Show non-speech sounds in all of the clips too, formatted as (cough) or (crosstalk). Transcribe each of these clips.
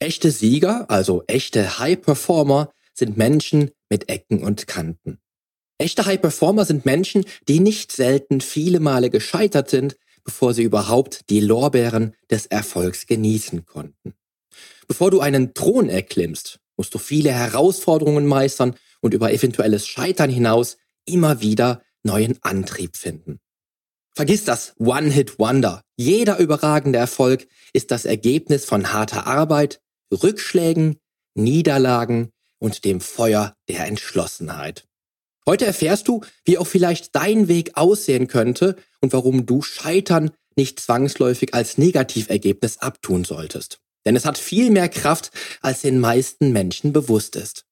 Echte Sieger, also echte High Performer, sind Menschen mit Ecken und Kanten. Echte High Performer sind Menschen, die nicht selten viele Male gescheitert sind, bevor sie überhaupt die Lorbeeren des Erfolgs genießen konnten. Bevor du einen Thron erklimmst, musst du viele Herausforderungen meistern und über eventuelles Scheitern hinaus immer wieder neuen Antrieb finden. Vergiss das One-Hit-Wonder. Jeder überragende Erfolg ist das Ergebnis von harter Arbeit, Rückschlägen, Niederlagen und dem Feuer der Entschlossenheit. Heute erfährst du, wie auch vielleicht dein Weg aussehen könnte und warum du Scheitern nicht zwangsläufig als Negativergebnis abtun solltest. Denn es hat viel mehr Kraft, als den meisten Menschen bewusst ist.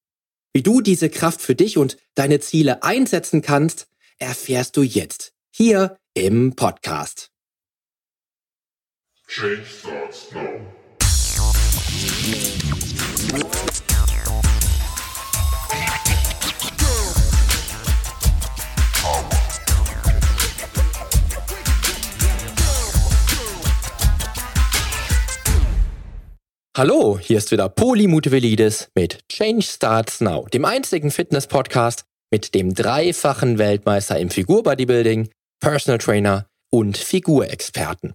Wie du diese Kraft für dich und deine Ziele einsetzen kannst, erfährst du jetzt hier im Podcast. Change starts now. Hallo, hier ist wieder Poli Mutevelidis mit Change Starts Now, dem einzigen Fitness-Podcast mit dem dreifachen Weltmeister im Figur-Bodybuilding, Personal Trainer und Figurexperten.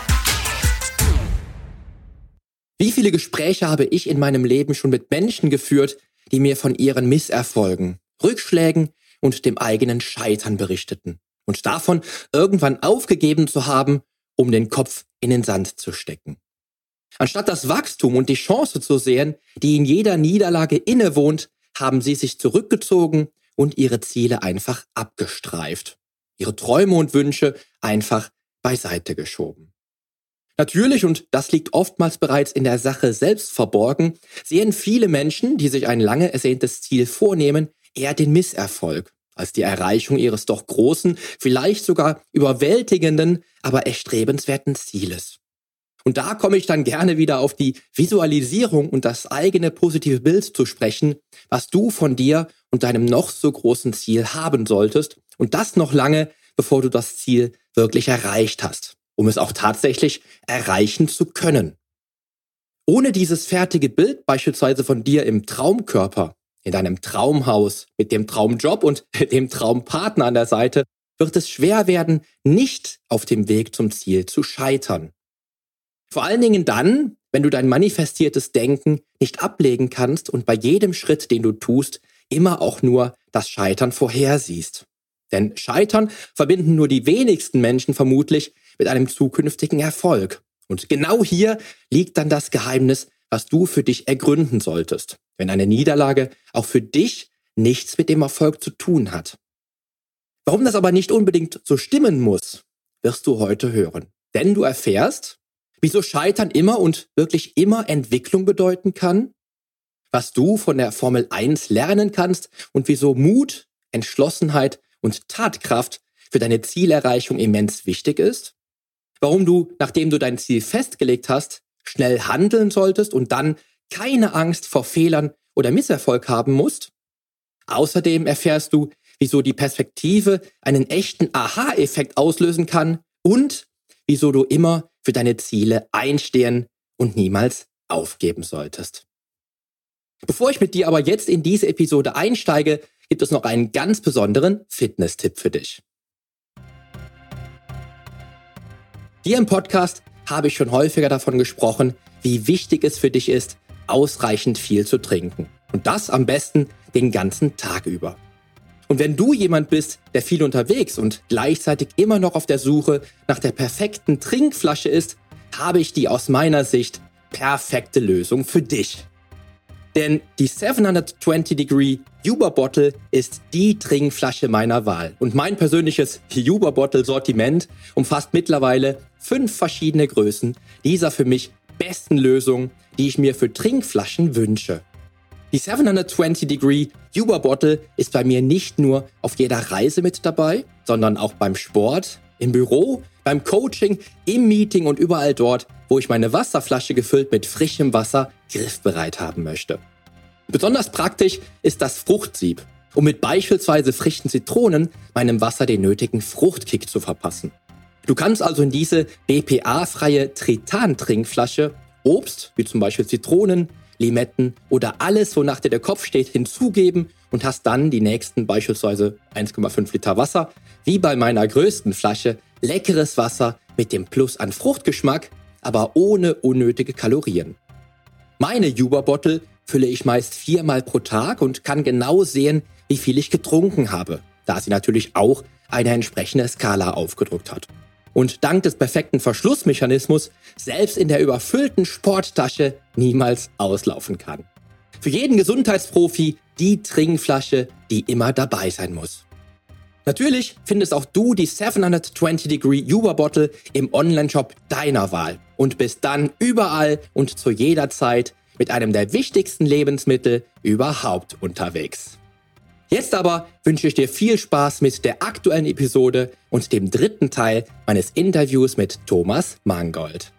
Wie viele Gespräche habe ich in meinem Leben schon mit Menschen geführt, die mir von ihren Misserfolgen, Rückschlägen und dem eigenen Scheitern berichteten und davon irgendwann aufgegeben zu haben, um den Kopf in den Sand zu stecken. Anstatt das Wachstum und die Chance zu sehen, die in jeder Niederlage innewohnt, haben sie sich zurückgezogen und ihre Ziele einfach abgestreift. Ihre Träume und Wünsche einfach beiseite geschoben. Natürlich, und das liegt oftmals bereits in der Sache selbst verborgen, sehen viele Menschen, die sich ein lange ersehntes Ziel vornehmen, eher den Misserfolg als die Erreichung ihres doch großen, vielleicht sogar überwältigenden, aber erstrebenswerten Zieles. Und da komme ich dann gerne wieder auf die Visualisierung und das eigene positive Bild zu sprechen, was du von dir und deinem noch so großen Ziel haben solltest. Und das noch lange, bevor du das Ziel wirklich erreicht hast, um es auch tatsächlich erreichen zu können. Ohne dieses fertige Bild beispielsweise von dir im Traumkörper, in deinem Traumhaus, mit dem Traumjob und (laughs) dem Traumpartner an der Seite, wird es schwer werden, nicht auf dem Weg zum Ziel zu scheitern. Vor allen Dingen dann, wenn du dein manifestiertes Denken nicht ablegen kannst und bei jedem Schritt, den du tust, immer auch nur das Scheitern vorhersiehst. Denn Scheitern verbinden nur die wenigsten Menschen vermutlich mit einem zukünftigen Erfolg. Und genau hier liegt dann das Geheimnis, was du für dich ergründen solltest, wenn eine Niederlage auch für dich nichts mit dem Erfolg zu tun hat. Warum das aber nicht unbedingt so stimmen muss, wirst du heute hören. Denn du erfährst, Wieso Scheitern immer und wirklich immer Entwicklung bedeuten kann? Was du von der Formel 1 lernen kannst und wieso Mut, Entschlossenheit und Tatkraft für deine Zielerreichung immens wichtig ist? Warum du, nachdem du dein Ziel festgelegt hast, schnell handeln solltest und dann keine Angst vor Fehlern oder Misserfolg haben musst? Außerdem erfährst du, wieso die Perspektive einen echten Aha-Effekt auslösen kann und wieso du immer für deine Ziele einstehen und niemals aufgeben solltest. Bevor ich mit dir aber jetzt in diese Episode einsteige, gibt es noch einen ganz besonderen Fitness-Tipp für dich. Hier im Podcast habe ich schon häufiger davon gesprochen, wie wichtig es für dich ist, ausreichend viel zu trinken. Und das am besten den ganzen Tag über. Und wenn du jemand bist, der viel unterwegs und gleichzeitig immer noch auf der Suche nach der perfekten Trinkflasche ist, habe ich die aus meiner Sicht perfekte Lösung für dich. Denn die 720 Degree Uber Bottle ist die Trinkflasche meiner Wahl. Und mein persönliches Uber Bottle Sortiment umfasst mittlerweile fünf verschiedene Größen dieser für mich besten Lösung, die ich mir für Trinkflaschen wünsche. Die 720 Degree Yuba Bottle ist bei mir nicht nur auf jeder Reise mit dabei, sondern auch beim Sport, im Büro, beim Coaching, im Meeting und überall dort, wo ich meine Wasserflasche gefüllt mit frischem Wasser griffbereit haben möchte. Besonders praktisch ist das Fruchtsieb, um mit beispielsweise frischen Zitronen meinem Wasser den nötigen Fruchtkick zu verpassen. Du kannst also in diese BPA-freie Tritan-Trinkflasche Obst, wie zum Beispiel Zitronen, Limetten oder alles, wonach dir der Kopf steht, hinzugeben und hast dann die nächsten beispielsweise 1,5 Liter Wasser, wie bei meiner größten Flasche, leckeres Wasser mit dem Plus an Fruchtgeschmack, aber ohne unnötige Kalorien. Meine Yuba-Bottle fülle ich meist viermal pro Tag und kann genau sehen, wie viel ich getrunken habe, da sie natürlich auch eine entsprechende Skala aufgedruckt hat und dank des perfekten Verschlussmechanismus selbst in der überfüllten Sporttasche niemals auslaufen kann. Für jeden Gesundheitsprofi die Trinkflasche, die immer dabei sein muss. Natürlich findest auch du die 720 Degree Yuba Bottle im Online-Shop deiner Wahl und bist dann überall und zu jeder Zeit mit einem der wichtigsten Lebensmittel überhaupt unterwegs. Jetzt aber wünsche ich dir viel Spaß mit der aktuellen Episode und dem dritten Teil meines Interviews mit Thomas Mangold.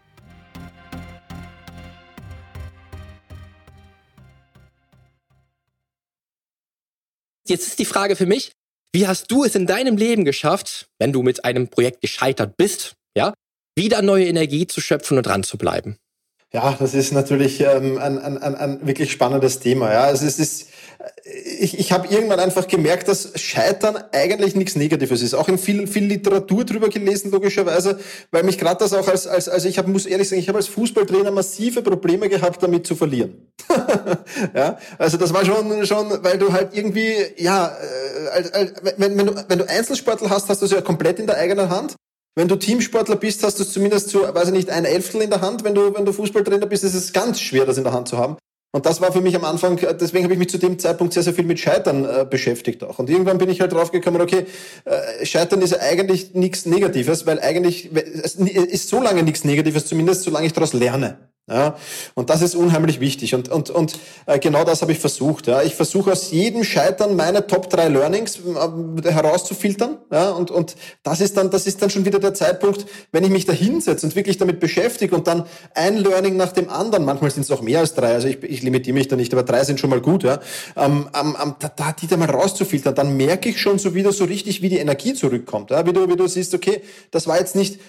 Jetzt ist die Frage für mich, wie hast du es in deinem Leben geschafft, wenn du mit einem Projekt gescheitert bist, ja, wieder neue Energie zu schöpfen und dran zu bleiben? Ja, das ist natürlich ähm, ein, ein, ein, ein wirklich spannendes Thema. Ja, also es ist, ich, ich habe irgendwann einfach gemerkt, dass Scheitern eigentlich nichts Negatives ist. Auch in viel, viel Literatur drüber gelesen, logischerweise, weil mich gerade das auch als, als, also ich hab, muss ehrlich sagen, ich habe als Fußballtrainer massive Probleme gehabt, damit zu verlieren. (laughs) ja, also das war schon, schon, weil du halt irgendwie, ja, äh, wenn, wenn, du, wenn du Einzelsportler hast, hast du es ja komplett in der eigenen Hand. Wenn du Teamsportler bist, hast du es zumindest zu, weiß ich nicht, ein Elftel in der Hand. Wenn du, wenn du Fußballtrainer bist, ist es ganz schwer, das in der Hand zu haben. Und das war für mich am Anfang, deswegen habe ich mich zu dem Zeitpunkt sehr, sehr viel mit Scheitern äh, beschäftigt auch. Und irgendwann bin ich halt draufgekommen, okay, äh, Scheitern ist ja eigentlich nichts Negatives, weil eigentlich es ist so lange nichts Negatives, zumindest solange ich daraus lerne. Ja, und das ist unheimlich wichtig. Und, und, und äh, genau das habe ich versucht. Ja. Ich versuche aus jedem Scheitern meine Top 3 Learnings äh, herauszufiltern. Ja. Und, und das ist dann, das ist dann schon wieder der Zeitpunkt, wenn ich mich da hinsetze und wirklich damit beschäftige und dann ein Learning nach dem anderen, manchmal sind es auch mehr als drei, also ich, ich limitiere mich da nicht, aber drei sind schon mal gut, ja. Ähm, ähm, da, da, die da mal rauszufiltern, dann merke ich schon so wieder so richtig, wie die Energie zurückkommt. Ja. Wie du, wie du siehst, okay, das war jetzt nicht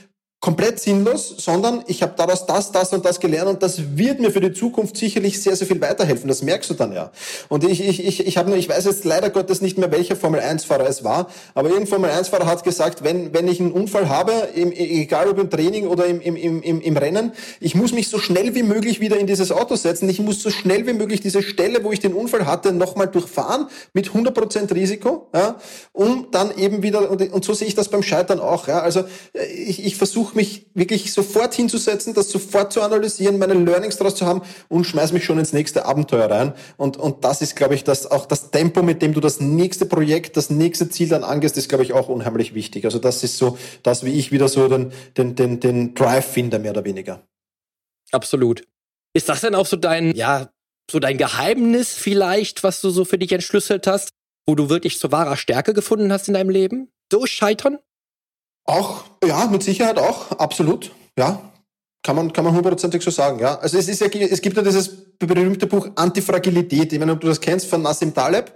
komplett sinnlos, sondern ich habe daraus das, das und das gelernt und das wird mir für die Zukunft sicherlich sehr, sehr viel weiterhelfen. Das merkst du dann ja. Und ich, ich, ich, ich habe nur, ich weiß jetzt leider Gottes nicht mehr, welcher Formel 1-Fahrer es war, aber irgendein Formel 1-Fahrer hat gesagt, wenn, wenn ich einen Unfall habe, im, egal ob im Training oder im, im, im, im Rennen, ich muss mich so schnell wie möglich wieder in dieses Auto setzen. Ich muss so schnell wie möglich diese Stelle, wo ich den Unfall hatte, nochmal durchfahren mit 100% Risiko, ja, um dann eben wieder, und, und so sehe ich das beim Scheitern auch. Ja. Also äh, ich, ich versuche versuche mich wirklich sofort hinzusetzen, das sofort zu analysieren, meine Learnings daraus zu haben und schmeiß mich schon ins nächste Abenteuer rein. Und, und das ist, glaube ich, das, auch das Tempo, mit dem du das nächste Projekt, das nächste Ziel dann angehst, ist, glaube ich, auch unheimlich wichtig. Also das ist so, das, wie ich wieder so den, den, den, den Drive finde, mehr oder weniger. Absolut. Ist das denn auch so dein, ja, so dein Geheimnis vielleicht, was du so für dich entschlüsselt hast, wo du wirklich zu wahrer Stärke gefunden hast in deinem Leben? Durch Scheitern? Auch, ja, mit Sicherheit auch, absolut, ja. Kann man, kann man hundertprozentig so sagen, ja. Also es ist ja, es gibt ja dieses berühmte Buch Antifragilität, ich nicht, ob du das kennst, von Nassim Taleb,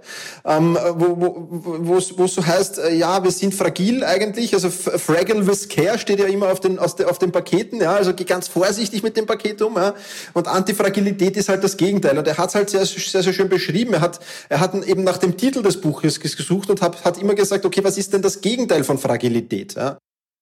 ähm, wo, wo, wo, es so heißt, äh, ja, wir sind fragil eigentlich, also fragile with care steht ja immer auf den, aus de, auf den Paketen, ja, also geh ganz vorsichtig mit dem Paket um, ja. Und Antifragilität ist halt das Gegenteil. Und er hat es halt sehr, sehr, sehr schön beschrieben. Er hat, er hat eben nach dem Titel des Buches gesucht und hat, hat immer gesagt, okay, was ist denn das Gegenteil von Fragilität, ja.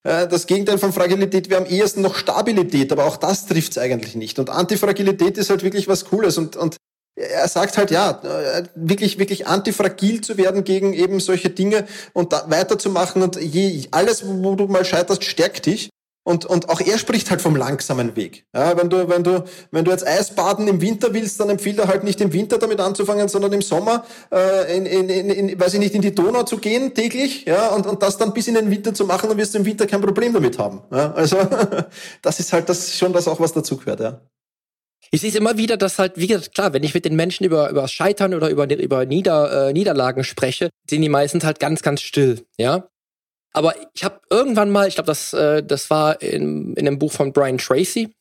Äh, das Gegenteil von Fragilität wäre am ehesten noch Stabilität, aber auch das trifft es eigentlich nicht. Und Antifragilität ist halt wirklich was Cooles und, und er sagt halt ja, äh, wirklich, wirklich antifragil zu werden gegen eben solche Dinge und da weiterzumachen und je, alles, wo du mal scheiterst, stärkt dich. Und, und auch er spricht halt vom langsamen Weg. Ja, wenn du, wenn du, wenn du jetzt Eisbaden im Winter willst, dann empfiehlt er halt nicht im Winter damit anzufangen, sondern im Sommer, äh, in, in, in, in, weiß ich nicht, in die Donau zu gehen täglich, ja, und, und das dann bis in den Winter zu machen, dann wirst du im Winter kein Problem damit haben. Ja, also, (laughs) das ist halt das schon das auch, was dazu gehört, ja. Ich sehe es immer wieder, dass halt, wie gesagt, klar, wenn ich mit den Menschen über, über Scheitern oder über, über Nieder, äh, Niederlagen spreche, sind die meistens halt ganz, ganz still, ja. Aber ich habe irgendwann mal, ich glaube, das, äh, das war in, in einem Buch von Brian Tracy,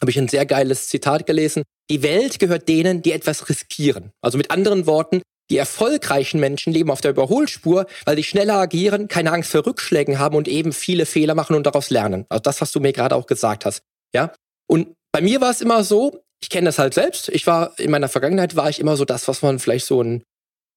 habe ich ein sehr geiles Zitat gelesen. Die Welt gehört denen, die etwas riskieren. Also mit anderen Worten, die erfolgreichen Menschen leben auf der Überholspur, weil die schneller agieren, keine Angst vor Rückschlägen haben und eben viele Fehler machen und daraus lernen. Also das, was du mir gerade auch gesagt hast. Ja. Und bei mir war es immer so, ich kenne das halt selbst. Ich war in meiner Vergangenheit war ich immer so das, was man vielleicht so ein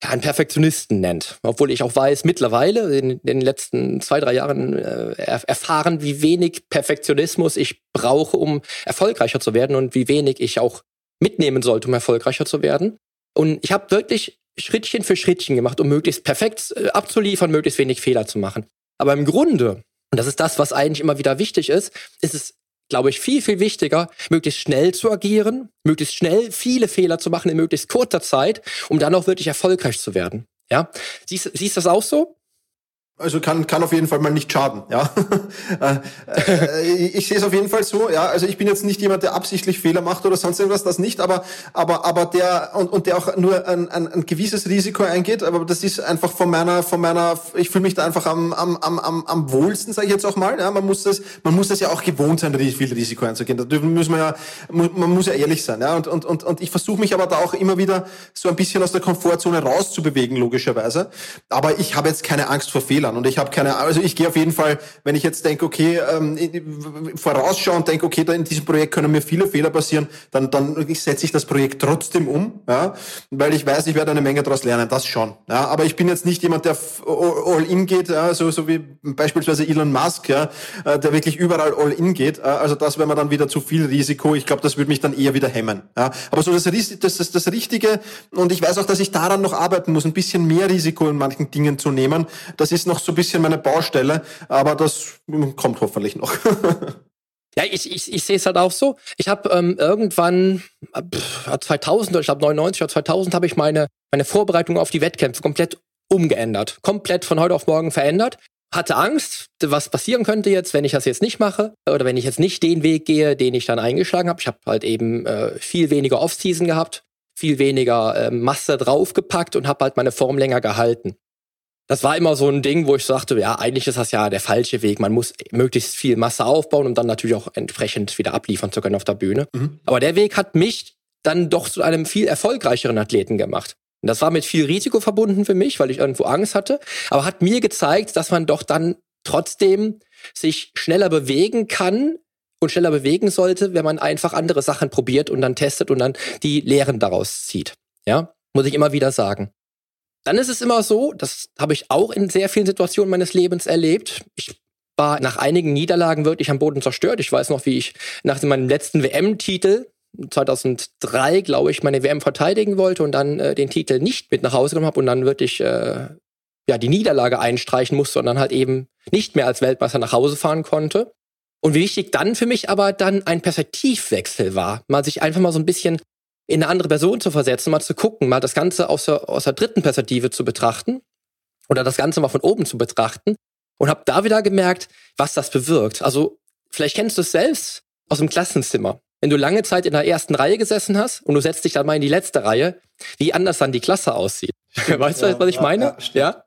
ja, einen Perfektionisten nennt. Obwohl ich auch weiß, mittlerweile in, den letzten zwei, drei Jahren äh, erfahren, wie wenig Perfektionismus ich brauche, um erfolgreicher zu werden und wie wenig ich auch mitnehmen sollte, um erfolgreicher zu werden. Und ich habe wirklich Schrittchen für Schrittchen gemacht, um möglichst perfekt äh, abzuliefern, möglichst wenig Fehler zu machen. Aber im Grunde, und das ist das, was eigentlich immer wieder wichtig ist, ist es glaube ich, viel, viel wichtiger, möglichst schnell zu agieren, möglichst schnell viele Fehler zu machen in möglichst kurzer Zeit, um dann auch wirklich erfolgreich zu werden. Ja, siehst, siehst du das auch so? Also kann, kann auf jeden Fall mal nicht schaden, ja. (laughs) Äh, äh, ich sehe es auf jeden Fall so, ja. Also ich bin jetzt nicht jemand, der absichtlich Fehler macht oder sonst irgendwas, das nicht, aber, aber, aber der, und, und der auch nur ein, ein, ein gewisses Risiko eingeht, aber das ist einfach von meiner, von meiner, ich fühle mich da einfach am, am, am, am, am wohlsten, sage ich jetzt auch mal, ja. Man muss das, man muss das ja auch gewohnt sein, viel Risiko einzugehen. Da müssen wir ja, man muss ja ehrlich sein, ja. Und, und, und, und ich versuche mich aber da auch immer wieder so ein bisschen aus der Komfortzone rauszubewegen, logischerweise. Aber ich habe jetzt keine Angst vor Fehlern. Fehlern. Und ich habe keine Ahnung, also ich gehe auf jeden Fall, wenn ich jetzt denke, okay, ähm, vorausschaue und denke, okay, da in diesem Projekt können mir viele Fehler passieren, dann, dann setze ich das Projekt trotzdem um, ja, weil ich weiß, ich werde eine Menge daraus lernen, das schon. Ja, aber ich bin jetzt nicht jemand, der all in geht, ja, so, so wie beispielsweise Elon Musk, ja, äh, der wirklich überall all in geht. Also das wäre mir dann wieder zu viel Risiko. Ich glaube, das würde mich dann eher wieder hemmen. Ja. Aber so das, das, das, das Richtige, und ich weiß auch, dass ich daran noch arbeiten muss, ein bisschen mehr Risiko in manchen Dingen zu nehmen. Das ist noch so ein bisschen meine Baustelle, aber das kommt hoffentlich noch. (laughs) Ja, ich, ich, ich sehe es halt auch so. Ich habe ähm, irgendwann, pff, 2000, ich glaube 99 oder 2000, habe ich meine, meine Vorbereitung auf die Wettkämpfe komplett umgeändert. Komplett von heute auf morgen verändert. Hatte Angst, was passieren könnte jetzt, wenn ich das jetzt nicht mache oder wenn ich jetzt nicht den Weg gehe, den ich dann eingeschlagen habe. Ich habe halt eben äh, viel weniger Off-Season gehabt, viel weniger äh, Masse draufgepackt und habe halt meine Form länger gehalten das war immer so ein Ding, wo ich sagte, ja, eigentlich ist das ja der falsche Weg. Man muss möglichst viel Masse aufbauen, um dann natürlich auch entsprechend wieder abliefern zu können auf der Bühne. Mhm. Aber der Weg hat mich dann doch zu einem viel erfolgreicheren Athleten gemacht. Und das war mit viel Risiko verbunden für mich, weil ich irgendwo Angst hatte, aber hat mir gezeigt, dass man doch dann trotzdem sich schneller bewegen kann und schneller bewegen sollte, wenn man einfach andere Sachen probiert und dann testet und dann die Lehren daraus zieht. Ja, muss ich immer wieder sagen. Dann ist es immer so, das habe ich auch in sehr vielen Situationen meines Lebens erlebt. Ich war nach einigen Niederlagen wirklich am Boden zerstört. Ich weiß noch, wie ich nach meinem letzten WM-Titel 2003, glaube ich, meine WM verteidigen wollte und dann äh, den Titel nicht mit nach Hause genommen habe und dann wirklich äh, ja die Niederlage einstreichen musste und dann halt eben nicht mehr als Weltmeister nach Hause fahren konnte. Und wie wichtig dann für mich aber dann ein Perspektivwechsel war, mal sich einfach mal so ein bisschen in eine andere Person zu versetzen, mal zu gucken, mal das Ganze aus der, aus der dritten Perspektive zu betrachten oder das Ganze mal von oben zu betrachten und habe da wieder gemerkt, was das bewirkt. Also vielleicht kennst du es selbst aus dem Klassenzimmer. Wenn du lange Zeit in der ersten Reihe gesessen hast und du setzt dich dann mal in die letzte Reihe, wie anders dann die Klasse aussieht. Stimmt, (laughs) weißt du, ja, was ich meine? Ja,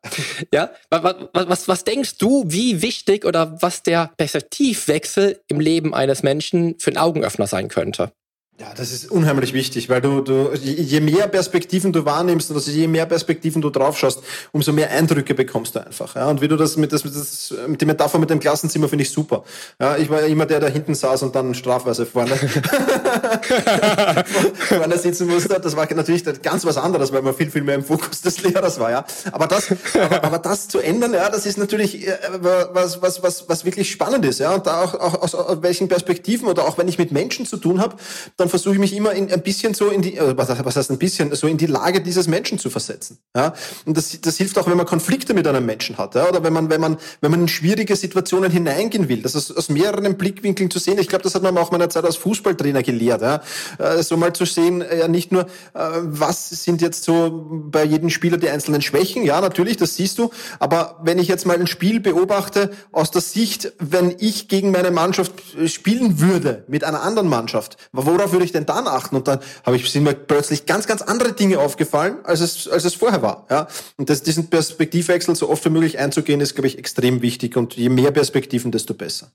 ja. ja? Was, was, was denkst du, wie wichtig oder was der Perspektivwechsel im Leben eines Menschen für ein Augenöffner sein könnte? Ja, das ist unheimlich wichtig, weil du, du, je mehr Perspektiven du wahrnimmst und also je mehr Perspektiven du draufschaust, umso mehr Eindrücke bekommst du einfach. Ja, und wie du das mit, das, mit, das, mit die Metapher mit dem Klassenzimmer finde ich super. Ja, ich war immer der, der hinten saß und dann strafweise vorne, (laughs) vorne sitzen musste. Das war natürlich ganz was anderes, weil man viel, viel mehr im Fokus des Lehrers war, ja. Aber das, aber, aber das zu ändern, ja, das ist natürlich äh, was, was, was, was wirklich spannend ist, ja. Und da auch, auch aus welchen Perspektiven oder auch wenn ich mit Menschen zu tun habe, dann versuche ich mich immer in, ein bisschen so in die, äh, was, was heißt ein bisschen, so in die Lage dieses Menschen zu versetzen. Ja? Und das, das hilft auch, wenn man Konflikte mit einem Menschen hat, ja? oder wenn man, wenn man, wenn man in schwierige Situationen hineingehen will, das aus, aus mehreren Blickwinkeln zu sehen. Ich glaube, das hat man auch meiner Zeit als Fußballtrainer gelehrt, ja? Äh, so mal zu sehen, äh, ja nicht nur, was sind jetzt so bei jedem Spieler die einzelnen Schwächen, ja natürlich, das siehst du, aber wenn ich jetzt mal ein Spiel beobachte aus der Sicht, wenn ich gegen meine Mannschaft spielen würde mit einer anderen Mannschaft, worauf würde ich denn dann achten? Und dann habe ich, sind mir plötzlich ganz, ganz andere Dinge aufgefallen, als es, als es vorher war. Ja? Und das, diesen Perspektivwechsel so oft wie möglich einzugehen, ist, glaube ich, extrem wichtig. Und je mehr Perspektiven, desto besser.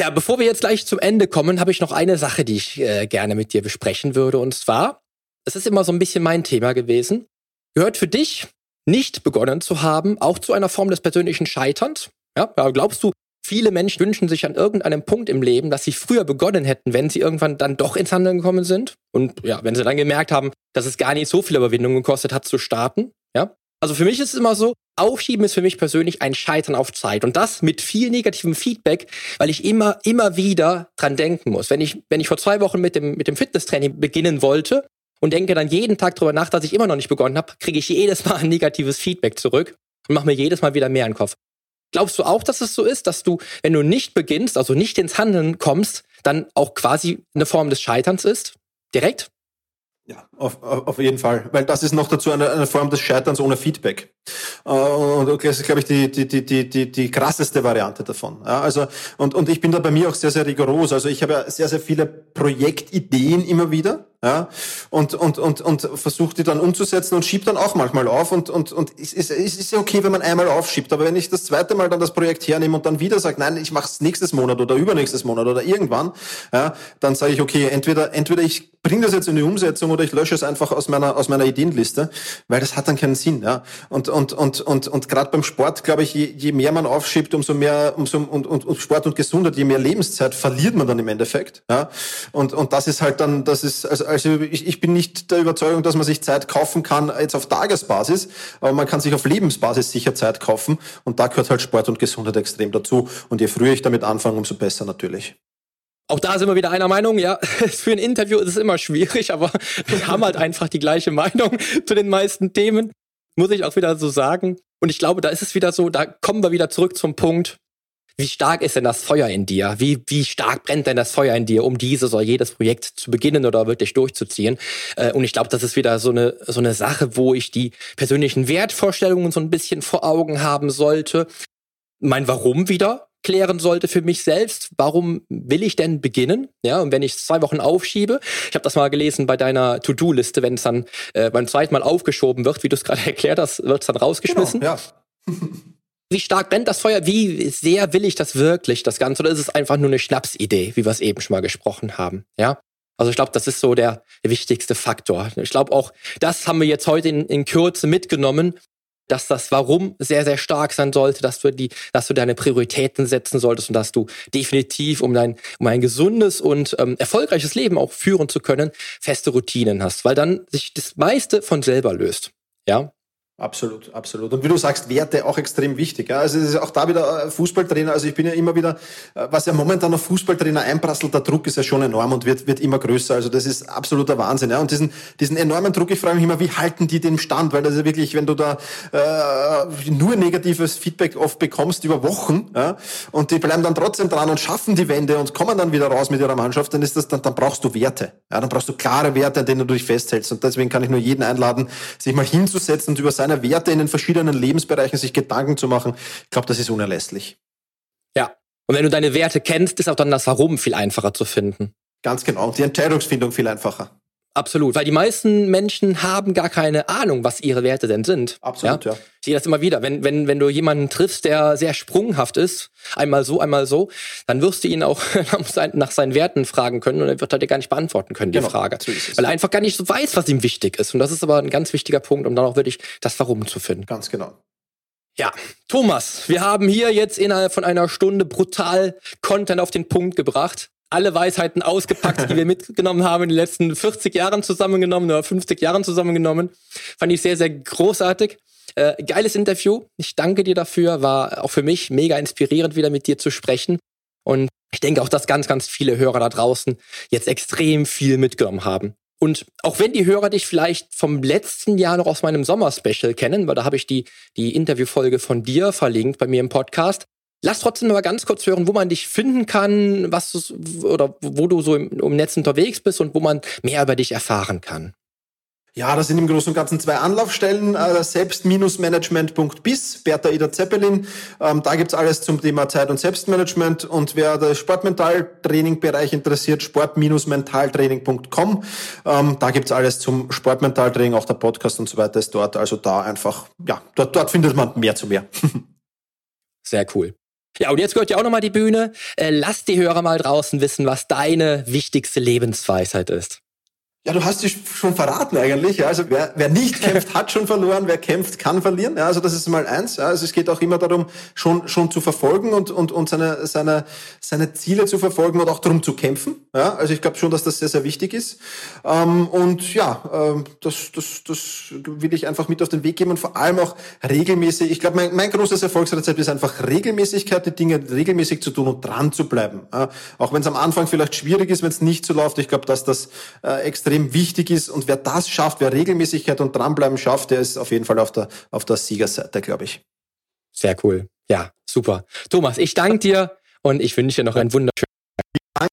Ja, bevor wir jetzt gleich zum Ende kommen, habe ich noch eine Sache, die ich äh, gerne mit dir besprechen würde. Und zwar, es ist immer so ein bisschen mein Thema gewesen. Gehört für dich nicht begonnen zu haben, auch zu einer Form des persönlichen Scheiterns? Ja, glaubst du, viele Menschen wünschen sich an irgendeinem Punkt im Leben, dass sie früher begonnen hätten, wenn sie irgendwann dann doch ins Handeln gekommen sind? Und ja, wenn sie dann gemerkt haben, dass es gar nicht so viel Überwindung gekostet hat zu starten? Ja, also für mich ist es immer so, Aufschieben ist für mich persönlich ein Scheitern auf Zeit. Und das mit viel negativem Feedback, weil ich immer, immer wieder dran denken muss. Wenn ich, wenn ich vor zwei Wochen mit dem, mit dem Fitnesstraining beginnen wollte und denke dann jeden Tag drüber nach, dass ich immer noch nicht begonnen habe, kriege ich jedes Mal ein negatives Feedback zurück und mache mir jedes Mal wieder mehr in den Kopf. Glaubst du auch, dass es so ist, dass du, wenn du nicht beginnst, also nicht ins Handeln kommst, dann auch quasi eine Form des Scheiterns ist? Direkt? Ja, auf, auf jeden Fall. Weil das ist noch dazu eine, eine Form des Scheiterns ohne Feedback. Äh, und das ist, glaube ich, die, die, die, die, die krasseste Variante davon. Ja, also, und, und ich bin da bei mir auch sehr, sehr rigoros. Also ich habe ja sehr, sehr viele Projektideen immer wieder ja, und, und, und, und versucht die dann umzusetzen und schiebt dann auch manchmal auf und, und, und es ist, es ist ja okay, wenn man einmal aufschiebt, aber wenn ich das zweite Mal dann das Projekt hernehme und dann wieder sage, nein, ich mache es nächstes Monat oder übernächstes Monat oder irgendwann, ja, dann sage ich, okay, entweder, entweder ich bringe das jetzt in die Umsetzung oder ich lösche es einfach aus meiner, aus meiner Ideenliste, weil das hat dann keinen Sinn, ja, und, und, und, und, und gerade beim Sport, glaube ich, je, je mehr man aufschiebt, umso mehr, umso, und, und, und Sport und Gesundheit, je mehr Lebenszeit verliert man dann im Endeffekt, ja, und, und das ist halt dann, das ist, also, also ich, ich bin nicht der Überzeugung, dass man sich Zeit kaufen kann jetzt auf Tagesbasis, aber man kann sich auf Lebensbasis sicher Zeit kaufen und da gehört halt Sport und Gesundheit extrem dazu. Und je früher ich damit anfange, umso besser natürlich. Auch da sind wir wieder einer Meinung, ja. (laughs) Für ein Interview ist es immer schwierig, aber wir haben halt einfach die gleiche Meinung (laughs) zu den meisten Themen. Muss ich auch wieder so sagen. Und ich glaube, da ist es wieder so, da kommen wir wieder zurück zum Punkt, wie stark ist denn das Feuer in dir? Wie, wie stark brennt denn das Feuer in dir, um dieses oder jedes Projekt zu beginnen oder wirklich durchzuziehen? Äh, und ich glaube, das ist wieder so eine, so eine Sache, wo ich die persönlichen Wertvorstellungen so ein bisschen vor Augen haben sollte. Mein Warum wieder klären sollte für mich selbst, warum will ich denn beginnen? Ja, und wenn ich zwei Wochen aufschiebe, ich habe das mal gelesen bei deiner To-Do-Liste, wenn es dann äh, beim zweiten Mal aufgeschoben wird, wie du es gerade (laughs) erklärt hast, wird es dann rausgeschmissen. Genau, ja. (laughs) wie stark brennt das Feuer? Wie sehr will ich das wirklich, das Ganze? Oder ist es einfach nur eine Schnapsidee, wie wir es eben schon mal gesprochen haben? Ja. Also ich glaube, das ist so der, wichtigste Faktor. Ich glaube auch, das haben wir jetzt heute in, in Kürze mitgenommen, dass das Warum sehr, sehr stark sein sollte, dass du die, dass du deine Prioritäten setzen solltest und dass du definitiv, um dein, um ein gesundes und ähm, erfolgreiches Leben auch führen zu können, feste Routinen hast, weil dann sich das meiste von selber löst. Ja, Absolut, absolut. Und wie du sagst, Werte auch extrem wichtig. Ja. Also es ist auch da wieder äh, Fußballtrainer. Also ich bin ja immer wieder, äh, was ja momentan auf Fußballtrainer einprasselt, der Druck ist ja schon enorm und wird, wird immer größer. Also das ist absoluter Wahnsinn. Ja. Und diesen, diesen enormen Druck, ich frage mich immer, wie halten die den Stand? Weil das ist wirklich, wenn du da äh, nur negatives Feedback oft bekommst über Wochen, ja, und die bleiben dann trotzdem dran und schaffen die Wende und kommen dann wieder raus mit ihrer Mannschaft, dann ist das, dann, dann brauchst du Werte. Ja, dann brauchst du klare Werte, an denen du dich festhältst. Und deswegen kann ich nur jeden einladen, sich mal hinzusetzen und über seine seiner Werte in den verschiedenen Lebensbereichen sich Gedanken zu machen, ich glaube, das ist unerlässlich. Ja. Und wenn du deine Werte kennst, ist auch dann das Warum viel einfacher zu finden. Ganz genau. Und die Entscheidungsfindung viel einfacher. Absolut, weil die meisten Menschen haben gar keine Ahnung, was ihre Werte denn sind. Absolut, ja. ja. Ich sehe das immer wieder. Wenn, wenn, wenn du jemanden triffst, der sehr sprunghaft ist, einmal so, einmal so, dann wirst du ihn auch (laughs) nach seinen Werten fragen können und er wird dir gar nicht beantworten können, die genau, Frage. Weil er einfach gar nicht so weiß, was ihm wichtig ist. Und das ist aber ein ganz wichtiger Punkt, um dann auch wirklich das Warum zu finden. Ganz genau. Ja, Thomas, wir haben hier jetzt innerhalb von einer Stunde brutal Content auf den Punkt gebracht alle Weisheiten ausgepackt, die wir (laughs) mitgenommen haben in den letzten 40 Jahren zusammengenommen oder 50 Jahren zusammengenommen. Fand ich sehr, sehr großartig. Äh, geiles Interview. Ich danke dir dafür. War auch für mich mega inspirierend, wieder mit dir zu sprechen. Und ich denke auch, dass ganz, ganz viele Hörer da draußen jetzt extrem viel mitgenommen haben. Und auch wenn die Hörer dich vielleicht vom letzten Jahr noch aus meinem Sommer-Special kennen, weil da habe ich die, die Interviewfolge von dir verlinkt bei mir im Podcast, Lass trotzdem mal ganz kurz hören, wo man dich finden kann, was du, oder wo du so im, im Netz unterwegs bist und wo man mehr über dich erfahren kann. Ja, das sind im Großen und Ganzen zwei Anlaufstellen. Äh, Selbst-management.bis, Bertha Ida Zeppelin. Ähm, da gibt's alles zum Thema Zeit- und Selbstmanagement. Und wer der Sportmentaltraining-Bereich interessiert, sport-mentaltraining.com. Ähm, da gibt's alles zum Sportmentaltraining, auch der Podcast und so weiter ist dort. Also da einfach, ja, dort, dort findet man mehr zu mehr. (laughs) Sehr cool. Ja, und jetzt gehört ja auch nochmal die Bühne. Äh, lass die Hörer mal draußen wissen, was deine wichtigste Lebensweisheit ist. Ja, du hast dich schon verraten eigentlich. Ja. Also wer, wer nicht (laughs) kämpft, hat schon verloren. Wer kämpft, kann verlieren. Ja, also das ist mal eins. Ja. Also es geht auch immer darum, schon schon zu verfolgen und und und seine seine seine Ziele zu verfolgen und auch darum zu kämpfen. Ja, also ich glaube schon, dass das sehr sehr wichtig ist. Ähm, und ja, ähm, das das das will ich einfach mit auf den Weg geben und vor allem auch regelmäßig. Ich glaube, mein, mein großes Erfolgsrezept ist einfach Regelmäßigkeit, die Dinge regelmäßig zu tun und dran zu bleiben. Ja. Auch wenn es am Anfang vielleicht schwierig ist, wenn es nicht so läuft. Ich glaube, dass das äh, extrem extrem wichtig ist. Und wer das schafft, wer Regelmäßigkeit und dranbleiben schafft, der ist auf jeden Fall auf der, auf der Siegerseite, glaube ich. Sehr cool. Ja, super. Thomas, ich danke dir und ich wünsche dir noch einen wunderschönen Tag.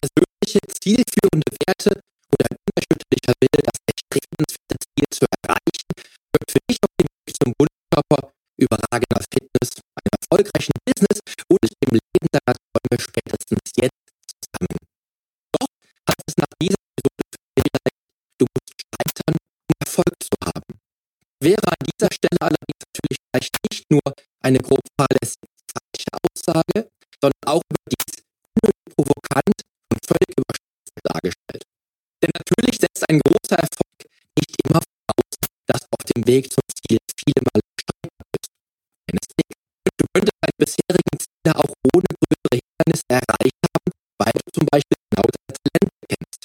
Persönliche, zielführende Werte und ein unerschütterlicher Wille, das erstrebenswerte Ziel zu erreichen, führt für dich auf dem Weg zum Wunderkörper, überragender Fitness und dem Leben deiner Träume spätestens jetzt zusammen. Doch heißt es nach dieser Episode vielleicht, du musst scheitern, um Erfolg zu haben. Wäre an dieser Stelle allerdings natürlich vielleicht nicht nur eine grob fahrlässige falsche Aussage, sondern auch überdies unnötig provokant und völlig überspitzt dargestellt. Denn natürlich setzt ein großer Erfolg nicht immer voraus, dass auf dem Weg zum Ziel viele Mal gescheitert ist. Keineswegs Du könntest auch ohne Hindernisse erreicht haben, weil du zum Beispiel genau deine Talente kennst,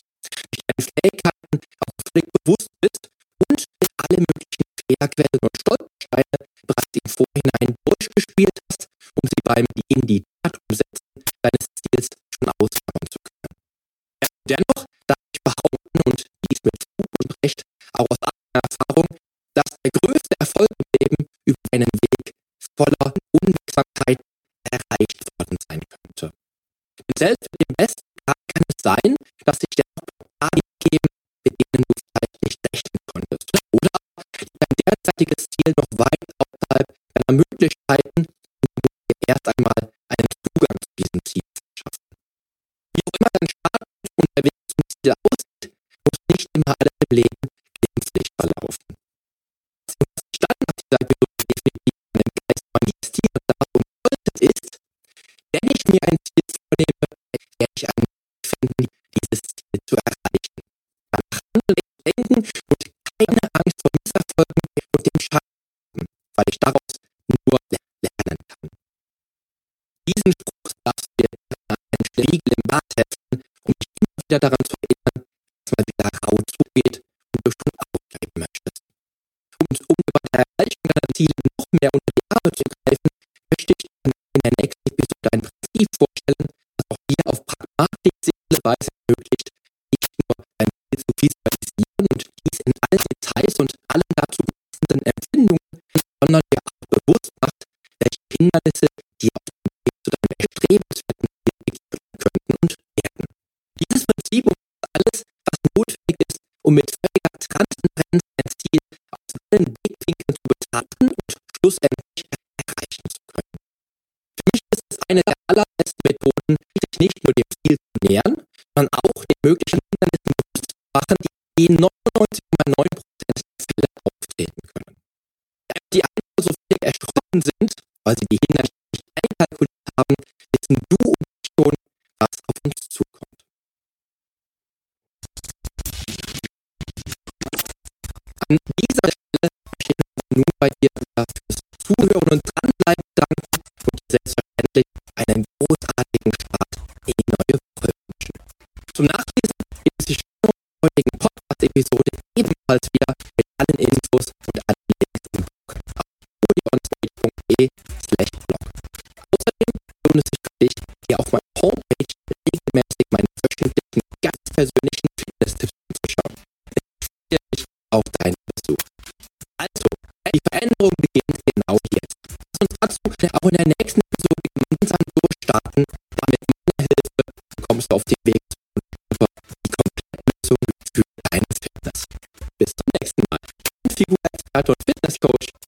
dich deine Fähigkeiten auch völlig bewusst bist und alle möglichen Fehlerquellen und Stolpersteine bereits im Vorhinein durchgespielt hast, um sie beim in die Tat umsetzen deines Ziels schon ausführen zu können. Dennoch darf ich behaupten und dies mit Fug und Recht auch aus eigener Erfahrung, dass der größte Erfolg im Leben über einen Weg voller Und selbst mit dem besten Tag kann es sein, dass sich der Stadien geben, mit denen du vielleicht nicht rechnen konntest. Oder dein derzeitiges Ziel noch weit außerhalb deiner Möglichkeiten und dir erst einmal einen Zugang zu diesem Ziel schaffen. Wie auch immer dein der Weg zum Ziel aussieht, muss nicht immer alles im Leben Ziel vornehme, werde ich einen Weg finden, dieses Ziel zu erreichen. Danach handeln, denken und keine Angst vor Misserfolgen und dem Scheitern, weil ich daraus nur lernen kann. Diesen Spruch darfst du dir einen Spiegel im Bad heften, um dich immer wieder daran zu erinnern, dass man wieder rau zugeht und du schon aufbleiben möchtest. Und um über der Erreichung deiner Ziele noch mehr unter die Arme zu greifen, möchte ich in der nächsten Episode ein Prinzip vorstellen, pragmatische Weise ermöglicht, nicht nur dein Ziel zu visualisieren und dies in allen Details und allen dazu passenden Empfindungen, sondern dir auch bewusst macht, welche Hindernisse dir auf dem Weg zu deinem erstrebenswerten Ziel begegnen könnten und werden. Dieses Prinzip umfasst alles, was notwendig ist, um mit völliger Transparenz ein Ziel aus allen Blickwinkeln zu betrachten und schlussendlich erreichen zu können. Für mich ist es eine der Methoden, sich nicht nur dem Ziel zu nähern, sondern auch den möglichen Hindernissen bewusst zu machen, die in 99,9% der Fälle auftreten können. Die einfach so viel erschrocken sind, weil sie die Hindernisse nicht einkalkuliert haben, wissen du und ich schon, was auf uns zukommt. An dieser Stelle möchte ich nun bei dir fürs Zuhören und Dranbleiben heutigen Podcast-Episode ebenfalls wieder mit allen Infos und allen Links im Blog auf audionstage.de slash blog. Außerdem lohnt es sich für dich, hier auf meiner Homepage regelmäßig meine wöchentlichen, ganz persönlichen Fitness-Tipps anzuschauen. Ich freue mich auf deinen Besuch. Also, die Veränderung beginnt genau jetzt. Lass uns dazu auch in der nächsten Episode gemeinsam durchstarten auf dem Weg Komplettlösung